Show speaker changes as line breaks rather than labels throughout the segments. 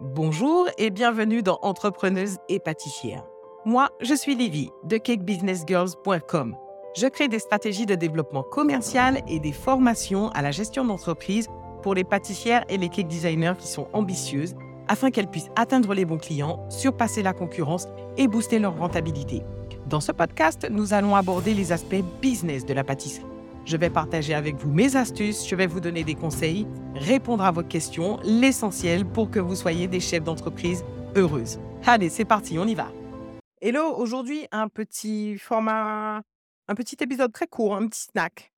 Bonjour et bienvenue dans Entrepreneuse et pâtissière. Moi, je suis Livy de cakebusinessgirls.com. Je crée des stratégies de développement commercial et des formations à la gestion d'entreprise pour les pâtissières et les cake designers qui sont ambitieuses afin qu'elles puissent atteindre les bons clients, surpasser la concurrence et booster leur rentabilité. Dans ce podcast, nous allons aborder les aspects business de la pâtisserie. Je vais partager avec vous mes astuces, je vais vous donner des conseils, répondre à vos questions, l'essentiel pour que vous soyez des chefs d'entreprise heureuses. Allez, c'est parti, on y va. Hello, aujourd'hui un petit format, un petit épisode très court, un petit snack,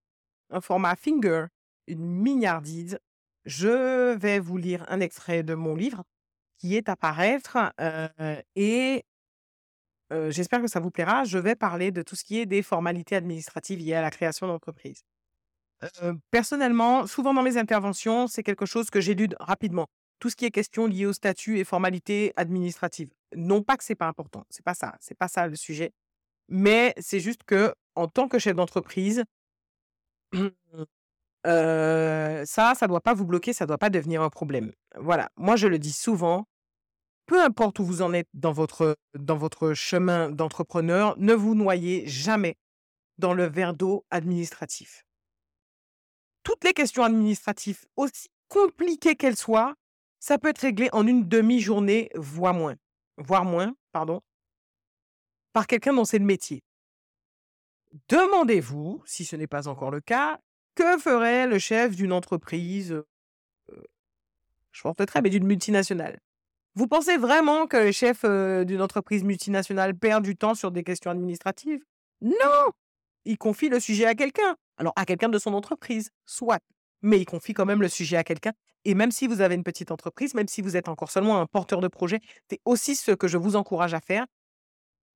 un format finger, une mignardise. Je vais vous lire un extrait de mon livre qui est à paraître euh, et j'espère que ça vous plaira. Je vais parler de tout ce qui est des formalités administratives liées à la création d'entreprise. personnellement, souvent dans mes interventions, c'est quelque chose que j'élude rapidement. Tout ce qui est question liée au statut et formalités administratives. Non pas que c'est pas important, c'est pas ça, c'est pas ça le sujet. Mais c'est juste que en tant que chef d'entreprise, ça, ça doit pas vous bloquer, ça doit pas devenir un problème. Voilà, moi je le dis souvent, peu importe où vous en êtes dans votre, chemin d'entrepreneur, ne vous noyez jamais dans le verre d'eau administratif. Toutes les questions administratives, aussi compliquées qu'elles soient, ça peut être réglé en une demi-journée, voire moins, voire moins, pardon, par quelqu'un dont c'est le métier. Demandez-vous, si ce n'est pas encore le cas, que ferait le chef d'une entreprise, euh, je pense très, mais d'une multinationale vous pensez vraiment que le chef d'une entreprise multinationale perd du temps sur des questions administratives? Non Il confie le sujet à quelqu'un. Alors, à quelqu'un de son entreprise, soit. Mais il confie quand même le sujet à quelqu'un. Et même si vous avez une petite entreprise, même si vous êtes encore seulement un porteur de projet, c'est aussi ce que je vous encourage à faire.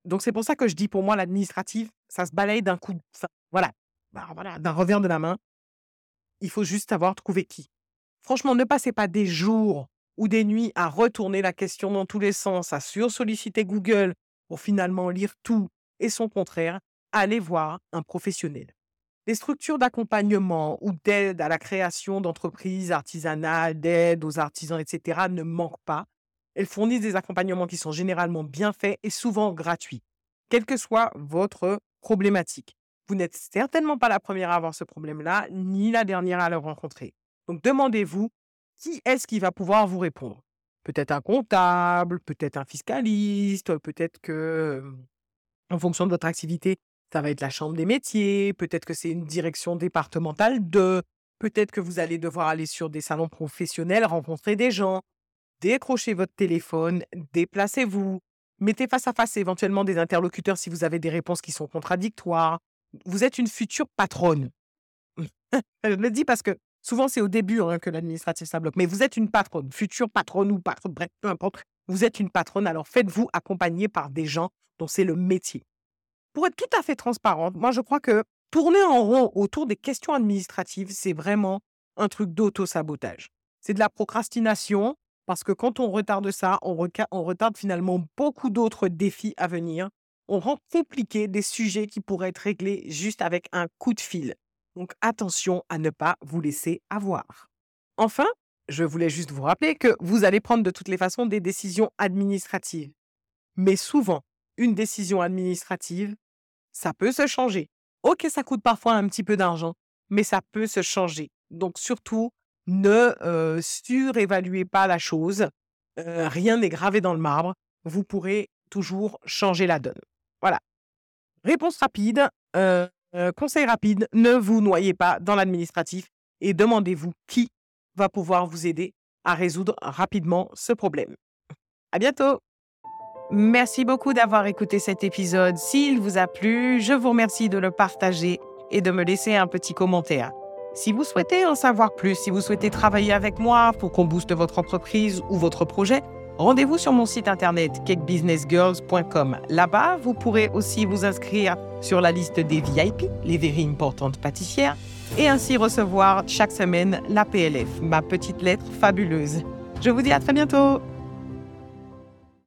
Donc, c'est pour ça que je dis pour moi, l'administratif, ça se balaye d'un coup. voilà. Bah, voilà, d'un revers de la main. Il faut juste savoir trouver qui. Franchement, ne passez pas des jours ou des nuits à retourner la question dans tous les sens, à sursolliciter Google pour finalement lire tout et son contraire, allez voir un professionnel. Les structures d'accompagnement ou d'aide à la création d'entreprises artisanales, d'aide aux artisans, etc. ne manquent pas. Elles fournissent des accompagnements qui sont généralement bien faits et souvent gratuits, quelle que soit votre problématique. Vous n'êtes certainement pas la première à avoir ce problème-là, ni la dernière à le rencontrer. Donc demandez-vous qui est-ce qui va pouvoir vous répondre? Peut-être un comptable, peut-être un fiscaliste, peut-être que, en fonction de votre activité, ça va être la chambre des métiers, peut-être que c'est une direction départementale de, peut-être que vous allez devoir aller sur des salons professionnels, rencontrer des gens, décrochez votre téléphone, déplacez-vous, mettez face à face éventuellement des interlocuteurs si vous avez des réponses qui sont contradictoires. Vous êtes une future patronne. Je le dis parce que Souvent, c'est au début hein, que l'administratif, ça bloque. Mais vous êtes une patronne, future patronne ou patronne, bref, peu importe. Vous êtes une patronne, alors faites-vous accompagner par des gens dont c'est le métier. Pour être tout à fait transparente, moi, je crois que tourner en rond autour des questions administratives, c'est vraiment un truc d'auto-sabotage. C'est de la procrastination, parce que quand on retarde ça, on, on retarde finalement beaucoup d'autres défis à venir. On rend compliqué des sujets qui pourraient être réglés juste avec un coup de fil. Donc attention à ne pas vous laisser avoir. Enfin, je voulais juste vous rappeler que vous allez prendre de toutes les façons des décisions administratives. Mais souvent, une décision administrative, ça peut se changer. Ok, ça coûte parfois un petit peu d'argent, mais ça peut se changer. Donc surtout, ne euh, surévaluez pas la chose. Euh, rien n'est gravé dans le marbre. Vous pourrez toujours changer la donne. Voilà. Réponse rapide. Euh, euh, conseil rapide, ne vous noyez pas dans l'administratif et demandez-vous qui va pouvoir vous aider à résoudre rapidement ce problème. À bientôt! Merci beaucoup d'avoir écouté cet épisode. S'il vous a plu, je vous remercie de le partager et de me laisser un petit commentaire. Si vous souhaitez en savoir plus, si vous souhaitez travailler avec moi pour qu'on booste votre entreprise ou votre projet, rendez-vous sur mon site internet cakebusinessgirls.com. Là-bas, vous pourrez aussi vous inscrire sur la liste des VIP, les very importantes pâtissières, et ainsi recevoir chaque semaine la PLF, ma petite lettre fabuleuse. Je vous dis à très bientôt